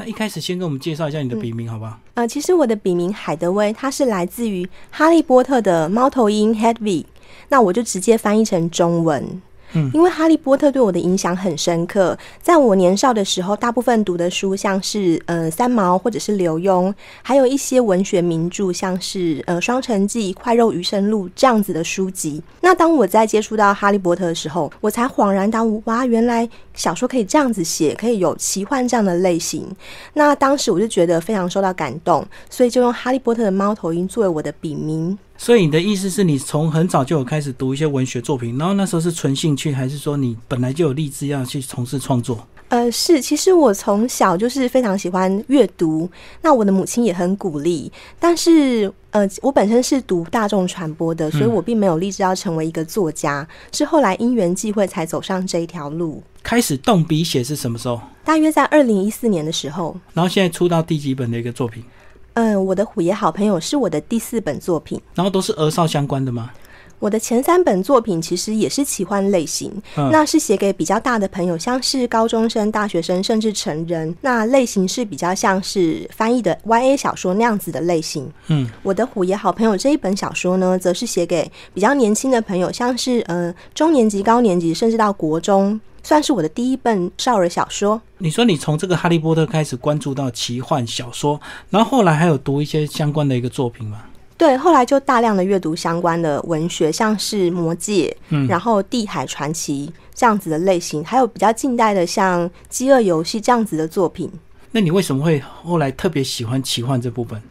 那一开始先跟我们介绍一下你的笔名，好不好？呃，其实我的笔名海德威，它是来自于《哈利波特》的猫头鹰 Hedwig，那我就直接翻译成中文。嗯因为哈利波特对我的影响很深刻，在我年少的时候，大部分读的书像是呃三毛或者是刘墉，还有一些文学名著，像是呃《双城记》《快肉余生录》这样子的书籍。那当我在接触到哈利波特的时候，我才恍然大悟，哇，原来小说可以这样子写，可以有奇幻这样的类型。那当时我就觉得非常受到感动，所以就用哈利波特的猫头鹰作为我的笔名。所以你的意思是你从很早就有开始读一些文学作品，然后那时候是纯兴趣，还是说你本来就有立志要去从事创作？呃，是，其实我从小就是非常喜欢阅读，那我的母亲也很鼓励，但是呃，我本身是读大众传播的，所以我并没有立志要成为一个作家，是后来因缘际会才走上这一条路。开始动笔写是什么时候？大约在二零一四年的时候，然后现在出到第几本的一个作品？嗯、我的虎爷好朋友是我的第四本作品。然后都是儿少相关的吗？我的前三本作品其实也是奇幻类型，嗯那是写给比较大的朋友，像是高中生、大学生，甚至成人。那类型是比较像是翻译的 YA 小说那样子的类型。嗯，我的虎爷好朋友这一本小说呢，则是写给比较年轻的朋友，像是呃中年级、高年级，甚至到国中，算是我的第一本少儿小说。你说你从这个哈利波特开始关注到奇幻小说，然后后来还有读一些相关的一个作品吗？对，后来就大量的阅读相关的文学，像是《魔戒》，嗯然后《地海传奇》这样子的类型，还有比较近代的像《饥饿游戏》这样子的作品。那你为什么会后来特别喜欢奇幻这部分？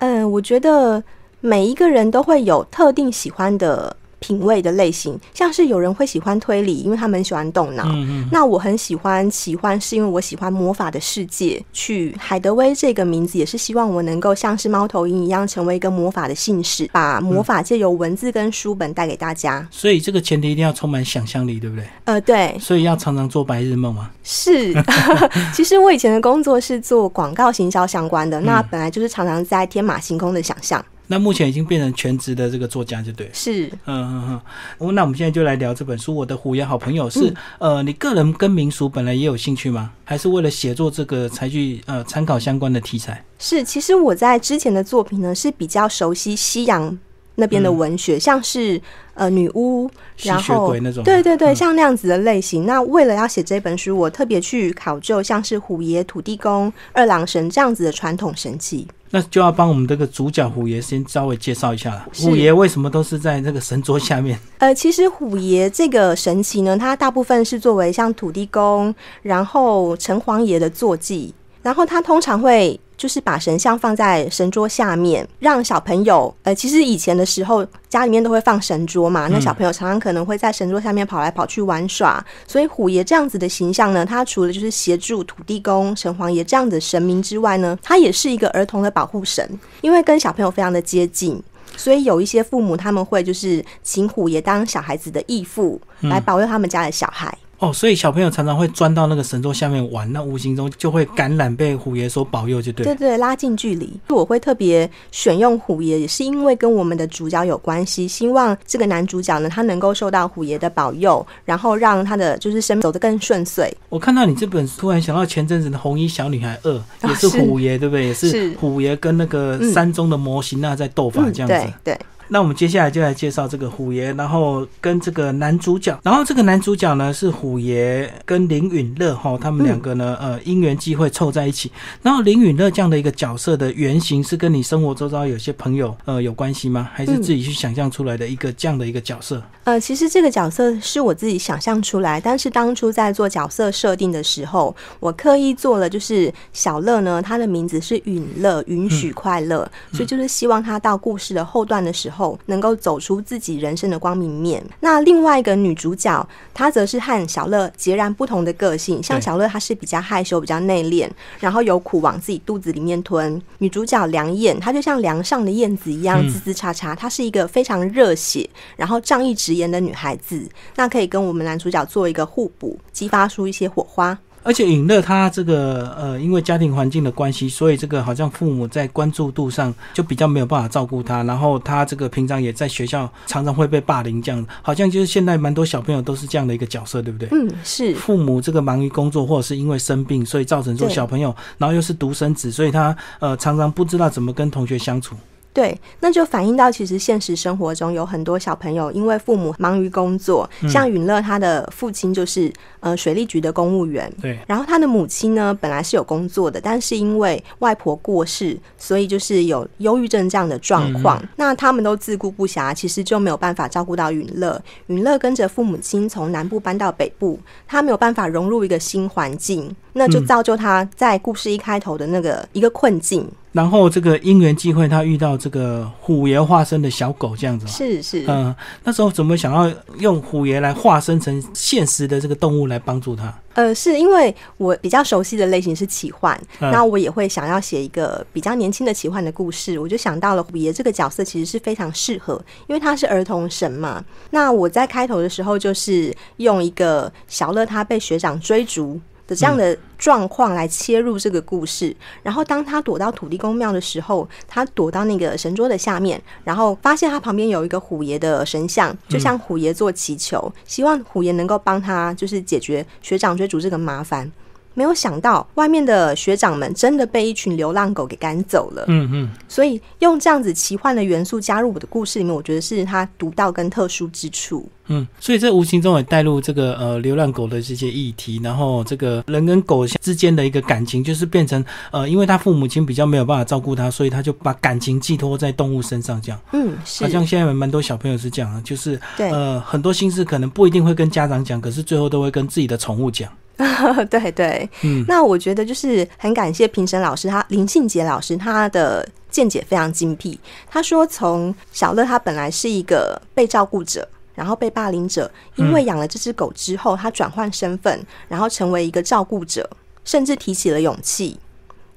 嗯，我觉得每一个人都会有特定喜欢的品味的类型，像是有人会喜欢推理，因为他们喜欢动脑。嗯嗯，那我很喜欢奇幻，是因为我喜欢魔法的世界。去海德威这个名字，也是希望我能够像是猫头鹰一样，成为一个魔法的信使，把魔法借由文字跟书本带给大家。所以这个前提一定要充满想象力，对不对？呃，对，所以要常常做白日梦吗。是。其实我以前的工作是做广告行销相关的，那本来就是常常在天马行空的想象。那目前已经变成全职的这个作家，就对了。是，嗯嗯嗯，哦那我们现在就来聊这本书。我的虎牙好朋友是、呃，你个人跟民俗本来也有兴趣吗？还是为了写作这个才去呃参考相关的题材？是，其实我在之前的作品呢是比较熟悉西洋那边的文学，像是呃女巫，吸然后血鬼那种？对对对，嗯像那样子的类型。那为了要写这本书，我特别去考究像是虎爷、土地公、二郎神这样子的传统神器。那就要帮我们这个主角虎爷先稍微介绍一下了。虎爷为什么都是在那个神桌下面？呃，其实虎爷这个神奇呢，它大部分是作为像土地公，然后城隍爷的坐骑，然后它通常会就是把神像放在神桌下面，让小朋友，呃，其实以前的时候家里面都会放神桌嘛，那小朋友常常可能会在神桌下面跑来跑去玩耍，所以虎爷这样子的形象呢，他除了就是协助土地公、城隍爷这样的神明之外呢，他也是一个儿童的保护神，因为跟小朋友非常的接近。所以有一些父母他们会就是请虎爷当小孩子的义父，来保佑他们家的小孩。哦，所以小朋友常常会钻到那个神桌下面玩，那无形中就会感染被虎爷所保佑，就对。对对，拉近距离。我会特别选用虎爷，也是因为跟我们的主角有关系，希望这个男主角呢，他能够受到虎爷的保佑，然后让他的就是生命走得更顺遂。我看到你这本，突然想到前阵子的《红衣小女孩二》，也是是虎爷，对不对？也是是虎爷跟那个嗯山中的模型啊在斗法这样子。对对。那我们接下来就来介绍这个虎爷，然后跟这个男主角，然后这个男主角呢是虎爷跟林允乐哈，他们两个呢、呃因缘际会凑在一起。然后林允乐这样的一个角色的原型是跟你生活周遭有些朋友呃有关系吗？还是自己去想象出来的一个这样的一个角色？呃，其实这个角色是我自己想象出来，但是当初在做角色设定的时候，我刻意做了，就是小乐呢，他的名字是允乐，允许快乐，所以就是希望他到故事的后段的时候，能够走出自己人生的光明面。那另外一个女主角，她则是和小乐截然不同的个性，像小乐她是比较害羞、比较内敛，然后有苦往自己肚子里面吞。女主角梁燕，她就像梁上的燕子一样，嗯吱吱喳喳，她是一个非常热血，然后仗义直言的女孩子，那可以跟我们男主角做一个互补，激发出一些火花。而且尹乐他这个呃，因为家庭环境的关系，所以这个好像父母在关注度上就比较没有办法照顾他，然后他这个平常也在学校常常会被霸凌，这样好像就是现在蛮多小朋友都是这样的一个角色，对不对？嗯，是父母这个忙于工作，或者是因为生病，所以造成说对小朋友，然后又是独生子，所以他呃常常不知道怎么跟同学相处。对，那就反映到其实现实生活中有很多小朋友因为父母忙于工作，像允乐他的父亲就是呃水利局的公务员，对，然后他的母亲呢，本来是有工作的，但是因为外婆过世，所以就是有忧郁症这样的状况。那他们都自顾不暇，其实就没有办法照顾到允乐。允乐跟着父母亲从南部搬到北部，他没有办法融入一个新环境，那就造就他在故事一开头的那个一个困境。然后这个因缘际会，他遇到这个虎爷化身的小狗这样子嘛。是是，嗯、那时候怎么想要用虎爷来化身成现实的这个动物来帮助他？呃，是因为我比较熟悉的类型是奇幻，嗯那我也会想要写一个比较年轻的奇幻的故事，我就想到了虎爷这个角色其实是非常适合，因为他是儿童神嘛。那我在开头的时候就是用一个小乐他被学长追逐。的这样的状况来切入这个故事，然后当他躲到土地公庙的时候，他躲到那个神桌的下面，然后发现他旁边有一个虎爷的神像，就向虎爷做祈求，希望虎爷能够帮他就是解决学长追逐这个麻烦。没有想到，外面的学长们真的被一群流浪狗给赶走了。嗯嗯，所以用这样子奇幻的元素加入我的故事里面，我觉得是它独到跟特殊之处。嗯，所以这无形中也带入这个呃流浪狗的这些议题，然后这个人跟狗之间的一个感情，就是变成呃，因为他父母亲比较没有办法照顾他，所以他就把感情寄托在动物身上，这样。嗯，是好，像现在蛮多小朋友是这样啊，就是对、呃很多心事可能不一定会跟家长讲，可是最后都会跟自己的宠物讲。对对。嗯那我觉得就是很感谢评审老师，他林信杰老师他的见解非常精辟。他说，从小乐他本来是一个被照顾者。然后被霸凌者，因为养了这只狗之后，他转换身份，然后成为一个照顾者，甚至提起了勇气。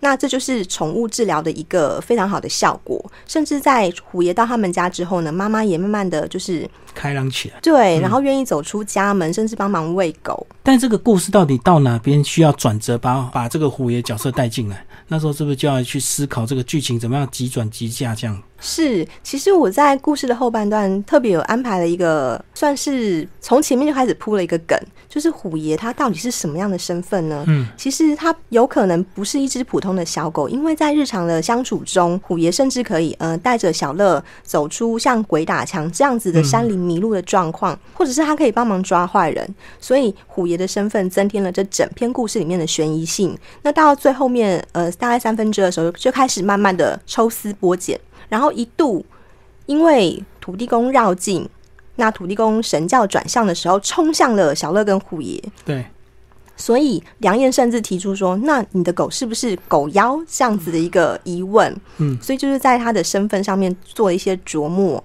那这就是宠物治疗的一个非常好的效果。甚至在虎爷到他们家之后呢，妈妈也慢慢的就是开朗起来。对，然后愿意走出家门，甚至帮忙喂狗。但这个故事到底到哪边需要转折，把把这个虎爷角色带进来？那时候是不是就要去思考这个剧情怎么样急转急下这样？是，其实我在故事的后半段特别有安排了一个，算是从前面就开始铺了一个梗，就是虎爷他到底是什么样的身份呢？嗯，其实他有可能不是一只普通的小狗，因为在日常的相处中，虎爷甚至可以呃带着小乐走出像鬼打墙这样子的山林迷路的状况，或者是他可以帮忙抓坏人，所以虎爷的身份增添了这整篇故事里面的悬疑性。那到最后面呃大概三分之二的时候，就开始慢慢的抽丝剥茧。然后一度因为土地公绕境，那土地公神教转向的时候，冲向了小乐跟虎爷，对，所以梁燕甚至提出说：“那你的狗是不是狗妖？”这样子的一个疑问。嗯，所以就是在他的身份上面做一些琢磨。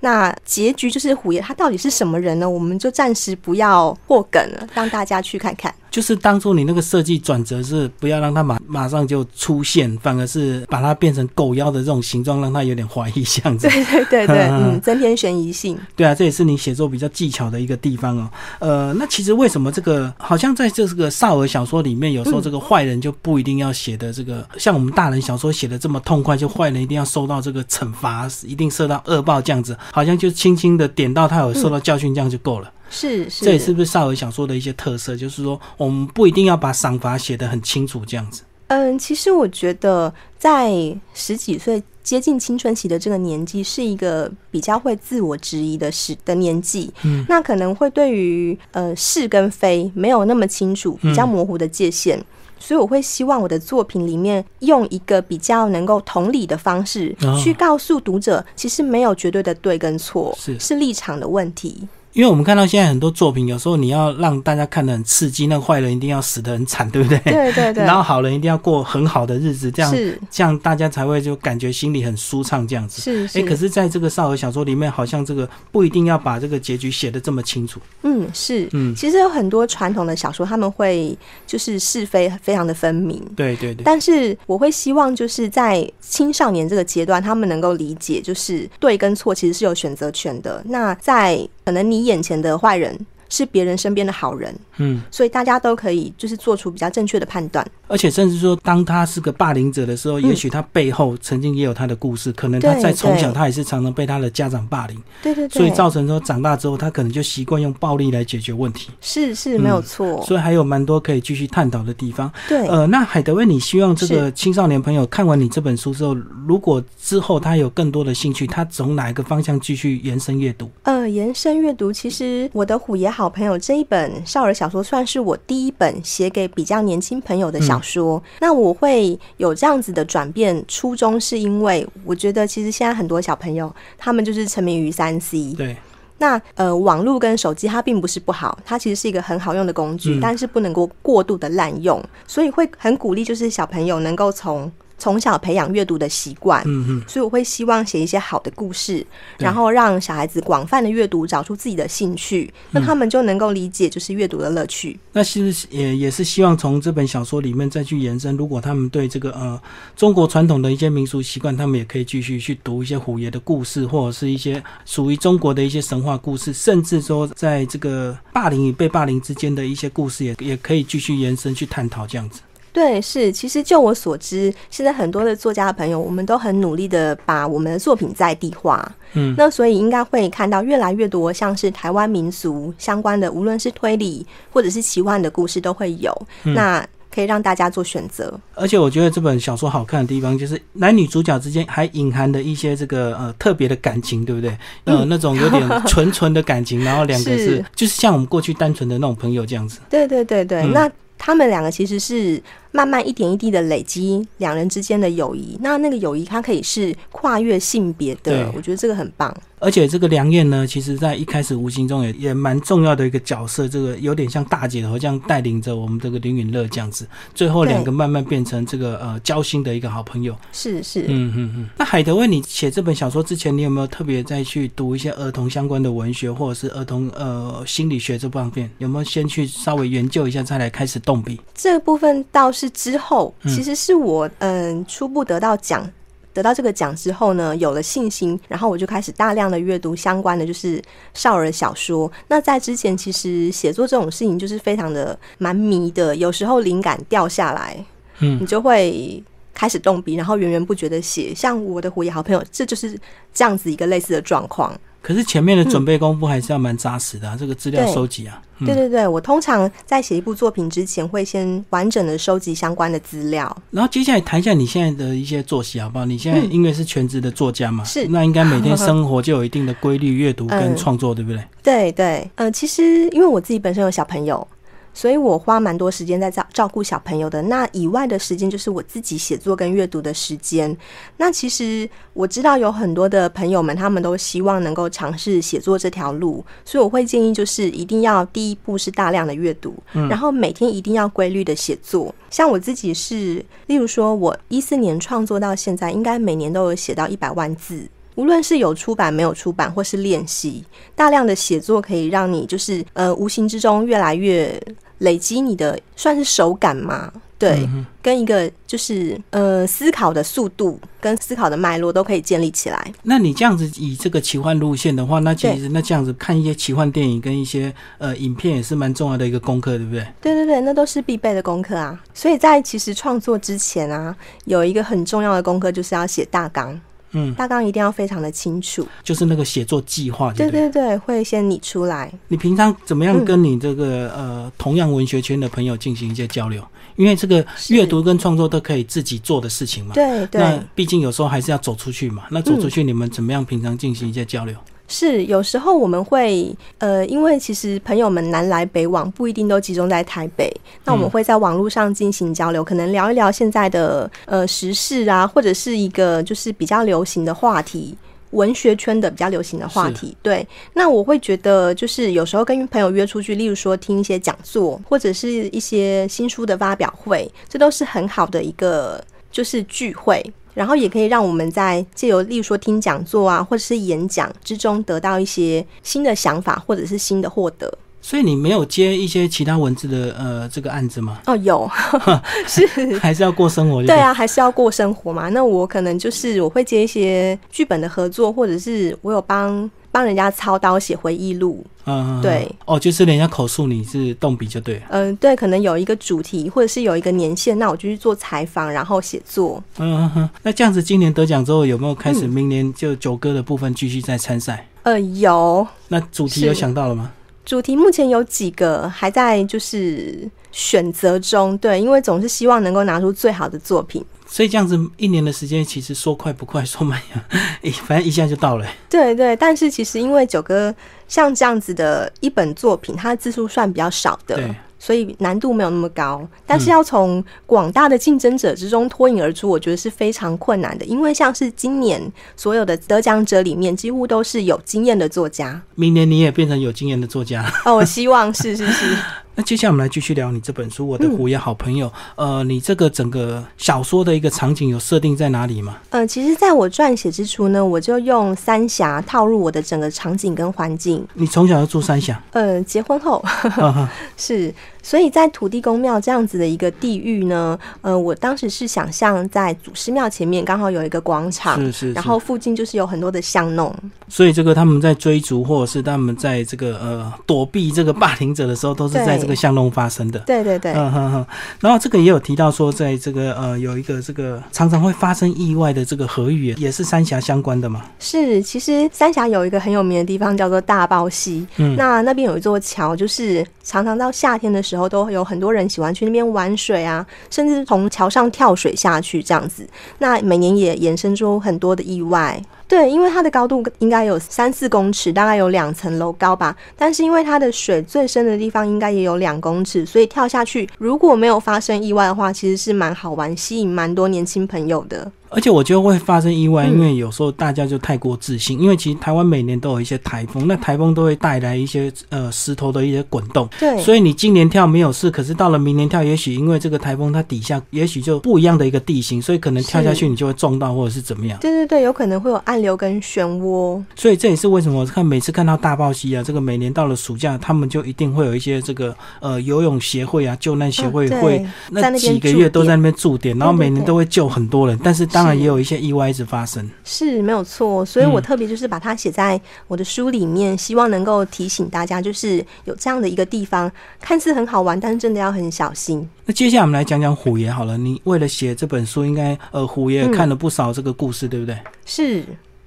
那结局就是虎爷他到底是什么人呢？我们就暂时不要破梗了，让大家去看看。就是当初你那个设计转折是不要让它马马上就出现，反而是把它变成狗妖的这种形状，让它有点怀疑这样子。对对对对，嗯，增添悬疑性。对啊，这也是你写作比较技巧的一个地方哦。呃，那其实为什么这个好像在这个少儿小说里面，有时候这个坏人就不一定要写的这个，像我们大人小说写的这么痛快，就坏人一定要受到这个惩罚，一定受到恶报这样子，好像就轻轻的点到他有受到教训这样就够了。是是，这也是不是少儿小说的一些特色？就是说，我们不一定要把赏罚写得很清楚这样子。嗯，其实我觉得在十几岁接近青春期的这个年纪，是一个比较会自我质疑的时的年纪。嗯，那可能会对于呃是跟非没有那么清楚，比较模糊的界限。所以我会希望我的作品里面用一个比较能够同理的方式，哦去告诉读者，其实没有绝对的对跟错，是是立场的问题。因为我们看到现在很多作品，有时候你要让大家看得很刺激，那个坏人一定要死得很惨，对不对？对对对，然后好人一定要过很好的日子，这样是这样大家才会就感觉心里很舒畅这样子。是是，哎，可是在这个少儿小说里面，好像这个不一定要把这个结局写得这么清楚。嗯是嗯，其实有很多传统的小说，他们会就是是非非常的分明。对对对，但是我会希望，就是在青少年这个阶段，他们能够理解，就是对跟错其实是有选择权的。那在可能你眼前的坏人是别人身边的好人，嗯，所以大家都可以就是做出比较正确的判断。而且甚至说，当他是个霸凌者的时候，嗯。也许他背后曾经也有他的故事，可能他在从小他也是常常被他的家长霸凌，对对对，所以造成说长大之后他可能就习惯用暴力来解决问题，是是没有错，所以还有蛮多可以继续探讨的地方。对。呃，那海德威，你希望这个青少年朋友看完你这本书之后，如果之后他有更多的兴趣，他从哪一个方向继续延伸阅读？呃，延伸阅读，其实我的虎爷好朋友这一本少儿小说算是我第一本写给比较年轻朋友的小说。那我会有这样子的转变，初衷是因为我觉得其实现在很多小朋友他们就是沉迷于三 C。对，那呃，网络跟手机它并不是不好，它其实是一个很好用的工具，嗯但是不能够过度的滥用，所以会很鼓励就是小朋友能够从从小培养阅读的习惯。嗯嗯，所以我会希望写一些好的故事，然后让小孩子广泛的阅读，找出自己的兴趣，嗯那他们就能够理解就是阅读的乐趣。那其实也也是希望从这本小说里面再去延伸，如果他们对这个呃中国传统的一些民俗习惯，他们也可以继续去读一些虎爷的故事，或者是一些属于中国的一些神话故事，甚至说在这个霸凌与被霸凌之间的一些故事也，也可以继续延伸去探讨这样子。对，是，其实就我所知，现在很多的作家的朋友，我们都很努力的把我们的作品在地化。嗯，那所以应该会看到越来越多像是台湾民俗相关的，无论是推理或者是奇幻的故事都会有。嗯那可以让大家做选择。而且我觉得这本小说好看的地方，就是男女主角之间还隐含的一些这个呃特别的感情，对不对？呃，嗯那种有点 纯纯的感情，然后两个是是就是像我们过去单纯的那种朋友这样子。对对对对，嗯那他们两个其实是慢慢一点一滴的累积两人之间的友谊。那那个友谊，它可以是跨越性别的，我觉得这个很棒。而且这个梁燕呢，其实在一开始无形中也也蛮重要的一个角色，这个有点像大姐头这样带领着我们这个林允乐这样子，最后两个慢慢变成这个呃交心的一个好朋友。是是，嗯嗯嗯。那海德为你写这本小说之前，你有没有特别再去读一些儿童相关的文学，或者是儿童呃心理学这方面？有没有先去稍微研究一下，再来开始动笔？这个部分倒是之后，嗯其实是我嗯初步得到奖。得到这个奖之后呢，有了信心，然后我就开始大量的阅读相关的就是少儿小说。那在之前，其实写作这种事情就是非常的蛮迷的，有时候灵感掉下来，嗯你就会开始动笔，然后源源不绝的写。像我的虎爷好朋友，这就是这样子一个类似的状况。可是前面的准备功夫还是要蛮扎实的、啊，这个资料收集啊。嗯对对对，我通常在写一部作品之前，会先完整的收集相关的资料。然后接下来谈一下你现在的一些作息好不好？你现在嗯因为是全职的作家嘛，是那应该每天生活就有一定的规律，阅读跟嗯创作，对不对？对对，呃，其实因为我自己本身有小朋友，所以我花蛮多时间在照照顾小朋友的。那以外的时间就是我自己写作跟阅读的时间。那其实我知道有很多的朋友们，他们都希望能够尝试写作这条路，所以我会建议就是一定要第一步是大量的阅读，然后每天一定要规律的写作。像我自己是，例如说我一四年创作到现在，应该每年都有写到一百万字。无论是有出版没有出版，或是练习，大量的写作可以让你就是呃无形之中越来越累积你的算是手感嘛，对，嗯跟一个就是呃思考的速度跟思考的脉络都可以建立起来。那你这样子以这个奇幻路线的话，那其实那这样子看一些奇幻电影跟一些呃影片也是蛮重要的一个功课，对不对？对对对，那都是必备的功课啊。所以在其实创作之前啊，有一个很重要的功课就是要写大纲，嗯，大纲一定要非常的清楚。就是那个写作计划，对对？对会先拟出来。你平常怎么样嗯跟你这个、呃同样文学圈的朋友进行一些交流？因为这个阅读跟创作都可以自己做的事情嘛。对对。那毕竟有时候还是要走出去嘛。那走出去，你们怎么样平常进行一些交流？是，有时候我们会，呃，因为其实朋友们南来北往，不一定都集中在台北。那我们嗯会在网络上进行交流，可能聊一聊现在的呃时事啊，或者是一个就是比较流行的话题。文学圈的比较流行的话题，对，那我会觉得就是有时候跟朋友约出去，例如说听一些讲座，或者是一些新书的发表会，这都是很好的一个就是聚会。然后也可以让我们在借由，例如说听讲座啊，或者是演讲之中，得到一些新的想法，或者是新的获得。所以你没有接一些其他文字的呃这个案子吗？哦，有 是，还是要过生活就对啊，还是要过生活嘛。那我可能就是我会接一些剧本的合作，或者是我有帮帮人家操刀写回忆录。嗯，对，哦，就是人家口述你是动笔就对了。嗯、对，可能有一个主题或者是有一个年限，那我就去做采访，然后写作。嗯哼哼，那这样子，今年得奖之后有没有开始明年就九歌的部分继续再参赛？呃，有那主题有想到了吗？主题目前有几个还在就是选择中，对，因为总是希望能够拿出最好的作品。所以这样子一年的时间，其实说快不快，说慢呀，一反正一下就到了。对对，但是其实因为九哥像这样子的一本作品，它的字数算比较少的对，所以难度没有那么高。但是要从广大的竞争者之中脱颖而出，我觉得是非常困难的。因为像是今年所有的得奖者里面，几乎都是有经验的作家。明年你也变成有经验的作家。哦，我希望是是是。那接下来我们来继续聊你这本书《我的虎爷好朋友》。呃，你这个整个小说的一个场景有设定在哪里吗？呃，其实在我撰写之初呢，我就用三峡套入我的整个场景跟环境。你从小就住三峡，呃，结婚后 是，所以在土地公庙这样子的一个地域呢，呃，我当时是想象在祖师庙前面刚好有一个广场，是是是。然后附近就是有很多的巷弄，所以这个他们在追逐，或者是他们在这个呃躲避这个霸凌者的时候，都是在这个巷弄发生的。对对对，嗯哼哼，然后这个也有提到说，在这个呃有一个这个常常会发生意外的这个河域，也是三峡相关的嘛。是，其实三峡有一个很有名的地方叫做大豹溪，嗯。那那边有一座桥，就是常常到夏天的时时候，都有很多人喜欢去那边玩水啊，甚至从桥上跳水下去这样子。那每年也衍生出很多的意外。对，因为它的高度应该有三四公尺，大概有两层楼高吧。但是因为它的水最深的地方应该也有两公尺，所以跳下去如果没有发生意外的话，其实是蛮好玩，吸引蛮多年轻朋友的。而且我觉得会发生意外，嗯因为有时候大家就太过自信，因为其实台湾每年都有一些台风，那台风都会带来一些呃石头的一些滚动。对，所以你今年跳没有事，可是到了明年跳，也许因为这个台风它底下也许就不一样的一个地形，所以可能跳下去你就会撞到或者是怎么样。对对对，有可能会有暗流跟漩涡。所以这也是为什么我看每次看到大豹溪啊，这个每年到了暑假，他们就一定会有一些这个呃游泳协会啊、救难协会会、在那几个月都在那边驻点，然后每年都会救很多人，但是当然也有一些意外一直发生。是没有错，所以我嗯特别就是把它写在我的书里面，希望能够提醒大家，就是有这样的一个地方，看似很好玩，但是真的要很小心。那接下来我们来讲讲虎爷好了，你为了写这本书，应该呃虎爷嗯看了不少这个故事，对不对？是，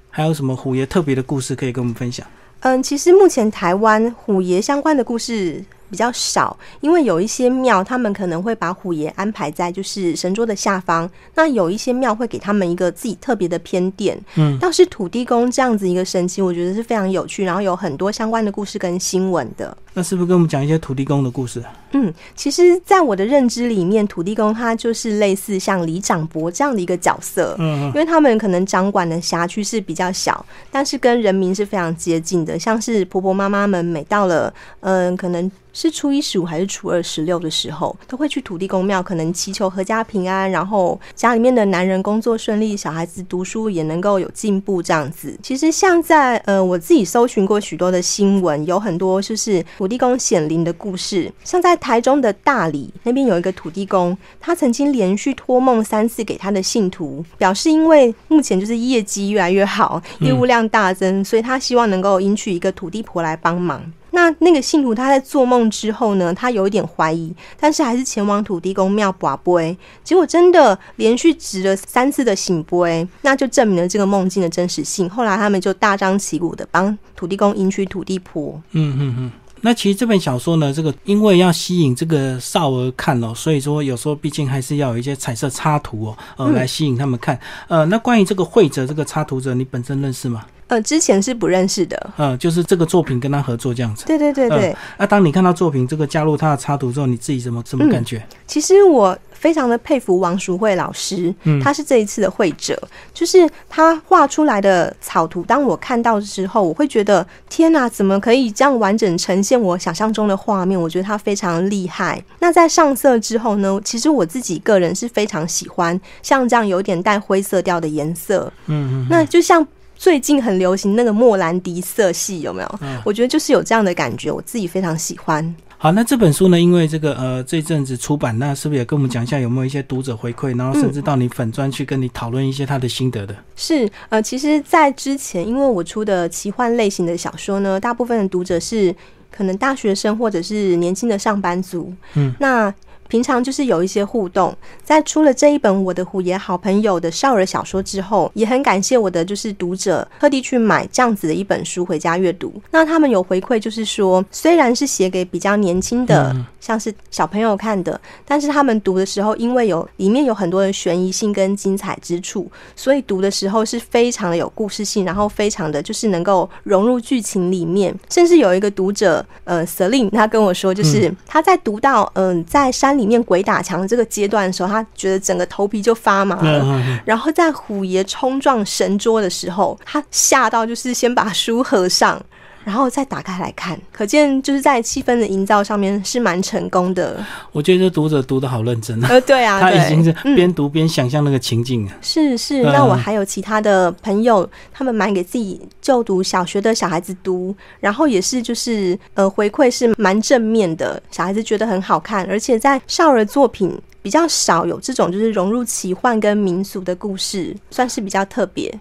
还有什么虎爷特别的故事可以跟我们分享？嗯，其实目前台湾虎爷相关的故事比较少，因为有一些庙他们可能会把虎爷安排在就是神桌的下方，那有一些庙会给他们一个自己特别的偏殿。嗯，倒是土地公这样子一个神奇，我觉得是非常有趣，然后有很多相关的故事跟新闻的。那是不是跟我们讲一些土地公的故事？嗯，其实，在我的认知里面，土地公他就是类似像里长伯这样的一个角色，嗯因为他们可能掌管的辖区是比较小，但是跟人民是非常接近的。像是婆婆妈妈们，每到了嗯、可能是初一十五还是初二十六的时候，都会去土地公庙，可能祈求阖家平安，然后家里面的男人工作顺利，小孩子读书也能够有进步这样子。其实像在呃我自己搜寻过许多的新闻，有很多就是土地公显灵的故事，像在台中的大理那边有一个土地公，他曾经连续托梦三次给他的信徒，表示因为目前就是业绩越来越好，业务量大增，所以他希望能够迎娶一个土地婆来帮忙。那那个信徒他在做梦之后呢，他有一点怀疑，但是还是前往土地公庙卜杯，结果真的连续值了三次的醒杯，那就证明了这个梦境的真实性。后来他们就大张旗鼓的帮土地公迎娶土地婆。嗯嗯嗯。那其实这本小说呢，这个因为要吸引这个少儿看哦，所以说有时候毕竟还是要有一些彩色插图哦，呃，嗯来吸引他们看。呃，那关于这个绘者这个插图者，你本身认识吗？呃，之前是不认识的。呃，就是这个作品跟他合作这样子。对对对对，那、当你看到作品这个加入他的插图之后，你自己怎么怎么感觉？其实我非常的佩服王淑慧老师，嗯他是这一次的会者，就是他画出来的草图，当我看到之后，我会觉得天哪，怎么可以这样完整呈现我想象中的画面？我觉得他非常厉害。那在上色之后呢，其实我自己个人是非常喜欢像这样有点带灰色调的颜色，嗯嗯那就像。最近很流行那个莫兰迪色系，有没有？嗯我觉得就是有这样的感觉，我自己非常喜欢。好，那这本书呢？因为这个呃这阵子出版，那是不是也跟我们讲一下有没有一些读者回馈，然后甚至到你粉专去跟你讨论一些他的心得的？是呃，其实，在之前，因为我出的奇幻类型的小说呢，大部分的读者是可能大学生或者是年轻的上班族，嗯，那。平常就是有一些互动，在出了这一本《我的虎爷好朋友》的少儿小说之后，也很感谢我的就是读者特地去买这样子的一本书回家阅读。那他们有回馈，就是说虽然是写给比较年轻的，像是小朋友看的，但是他们读的时候，因为有里面有很多的悬疑性跟精彩之处，所以读的时候是非常的有故事性，然后非常的就是能够融入剧情里面。甚至有一个读者，呃，Selin，他跟我说，就是他在读到嗯在山里。里面鬼打墙这个阶段的时候，他觉得整个头皮就发麻了。然后在虎爷冲撞神桌的时候，他吓到就是先把书合上。然后再打开来看，可见就是在气氛的营造上面是蛮成功的。我觉得这读者读的好认真啊！呃，对啊，他已经是边读边想象那个情境啊。是是，那我还有其他的朋友，他们买给自己就读小学的小孩子读，然后也是就是呃回馈是蛮正面的，小孩子觉得很好看，而且在少儿作品比较少有这种就是融入奇幻跟民俗的故事，算是比较特别。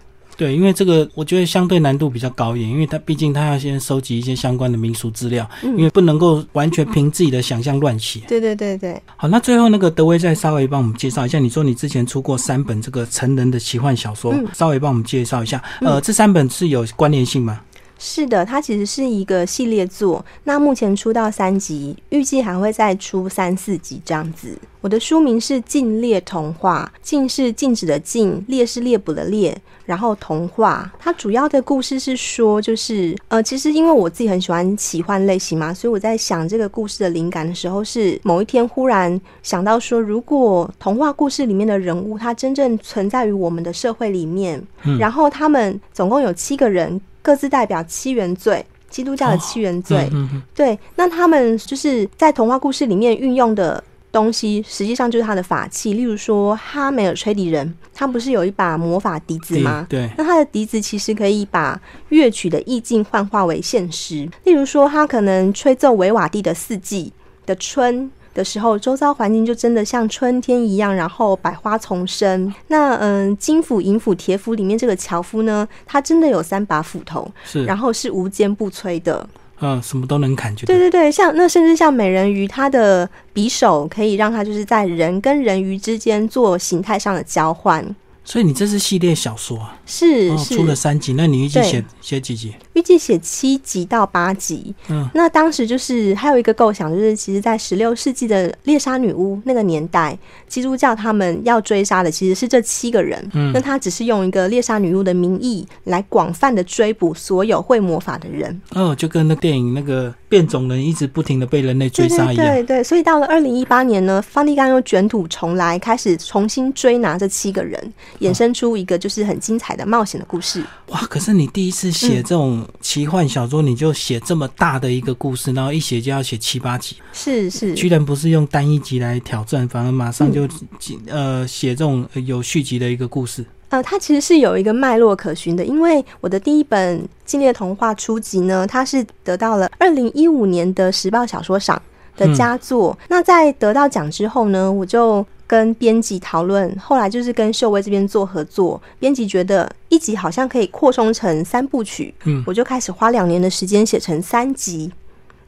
对，因为这个我觉得相对难度比较高一点，因为他毕竟他要先收集一些相关的民俗资料，因为不能够完全凭自己的想象乱写。对对对对。好，那最后那个德威再稍微帮我们介绍一下，你说你之前出过三本这个成人的奇幻小说，稍微帮我们介绍一下。呃，这三本是有关联性吗？是的，它其实是一个系列作。那目前出到三集，预计还会再出三四集这样子。我的书名是《禁猎童话》，禁是禁止的禁，猎是猎捕的猎，然后童话。它主要的故事是说，就是呃，其实因为我自己很喜欢奇幻类型嘛，所以我在想这个故事的灵感的时候，是某一天忽然想到说，如果童话故事里面的人物他真正存在于我们的社会里面，然后他们总共有七个人。各自代表七原罪，基督教的七原罪。对，那他们就是在童话故事里面运用的东西，实际上就是他的法器。例如说，哈梅尔吹笛人，他不是有一把魔法笛子吗？对，那他的笛子其实可以把乐曲的意境幻化为现实。例如说，他可能吹奏维瓦蒂的四季的春。的时候，周遭环境就真的像春天一样，然后百花丛生。那嗯，金斧、银斧、铁斧里面这个樵夫呢，他真的有三把斧头，是，然后是无坚不摧的，嗯，什么都能砍，就对对对，像那甚至像美人鱼，它的匕首可以让它就是在人跟人鱼之间做形态上的交换。所以你这是系列小说啊？是是，出了三集，那你预计写写几集？预计写七集到八集。嗯，那当时就是还有一个构想，就是其实，在十六世纪的猎杀女巫那个年代，基督教他们要追杀的其实是这七个人。嗯，那他只是用一个猎杀女巫的名义来广泛的追捕所有会魔法的人。哦，就跟那电影那个变种人一直不停的被人类追杀一样。对对，所以到了二零一八年呢，方蒂冈又卷土重来，开始重新追拿这七个人。衍生出一个就是很精彩的冒险的故事。哇！可是你第一次写这种奇幻小说，你就写这么大的一个故事，然后一写就要写七八集。是是，居然不是用单一集来挑战，反而马上就呃写这种有续集的一个故事。呃，它其实是有一个脉络可循的，因为我的第一本《禁猎童话》初集呢，它是得到了二零一五年的时报小说赏的佳作。那在得到奖之后呢，我就。跟编辑讨论，后来就是跟秀威这边做合作。编辑觉得一集好像可以扩充成三部曲，嗯，我就开始花两年的时间写成三集。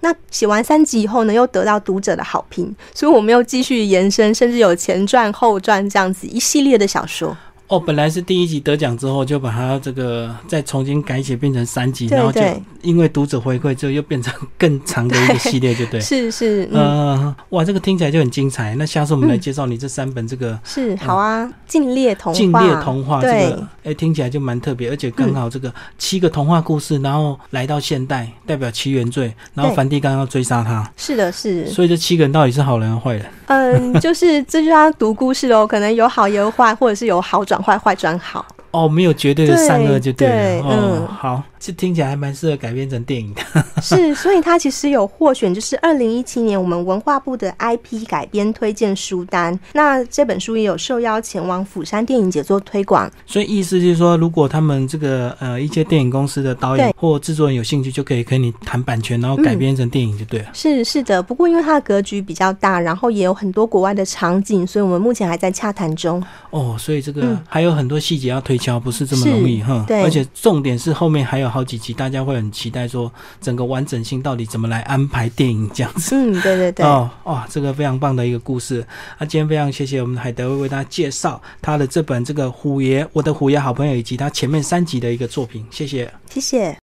那写完三集以后呢，又得到读者的好评，所以我们又继续延伸，甚至有前传、后传这样子一系列的小说。哦，本来是第一集得奖之后，就把它这个再重新改写变成三集，然后就因为读者回馈之后，又变成 更长的一个系列，就对。是是，嗯，哇，这个听起来就很精彩。那下次我们来介绍你这三本这个是好啊，禁猎童话，禁猎童话这个，哎，听起来就蛮特别，而且刚好这个七个童话故事，然后来到现代，代表七原罪，然后梵蒂冈要追杀他。是的，是。所以这七个人到底是好人还是坏人？嗯，就是这就要读故事哦，可能有好也有坏，或者是有好转转坏，坏转好。哦，没有绝对的善恶就对了。对哦，嗯好，这听起来还蛮适合改编成电影的。是，所以它其实有获选，就是二零一七年我们文化部的 IP 改编推荐书单。那这本书也有受邀前往釜山电影节做推广。所以意思就是说，如果他们这个呃一些电影公司的导演或制作人有兴趣，就可以跟你谈版权，然后改编成电影就对了。是是的，不过因为它的格局比较大，然后也有很多国外的场景，所以我们目前还在洽谈中。哦，所以这个嗯还有很多细节要推敲，不是这么容易哈。对而且重点是后面还有好几集，大家会很期待说整个完整性到底怎么来安排电影这样子。嗯，对对对。哦，哇，这个非常棒的一个故事。那、今天非常谢谢我们海德为为大家介绍他的这本这个虎爷，我的虎爷好朋友，以及他前面三集的一个作品，谢谢。谢谢。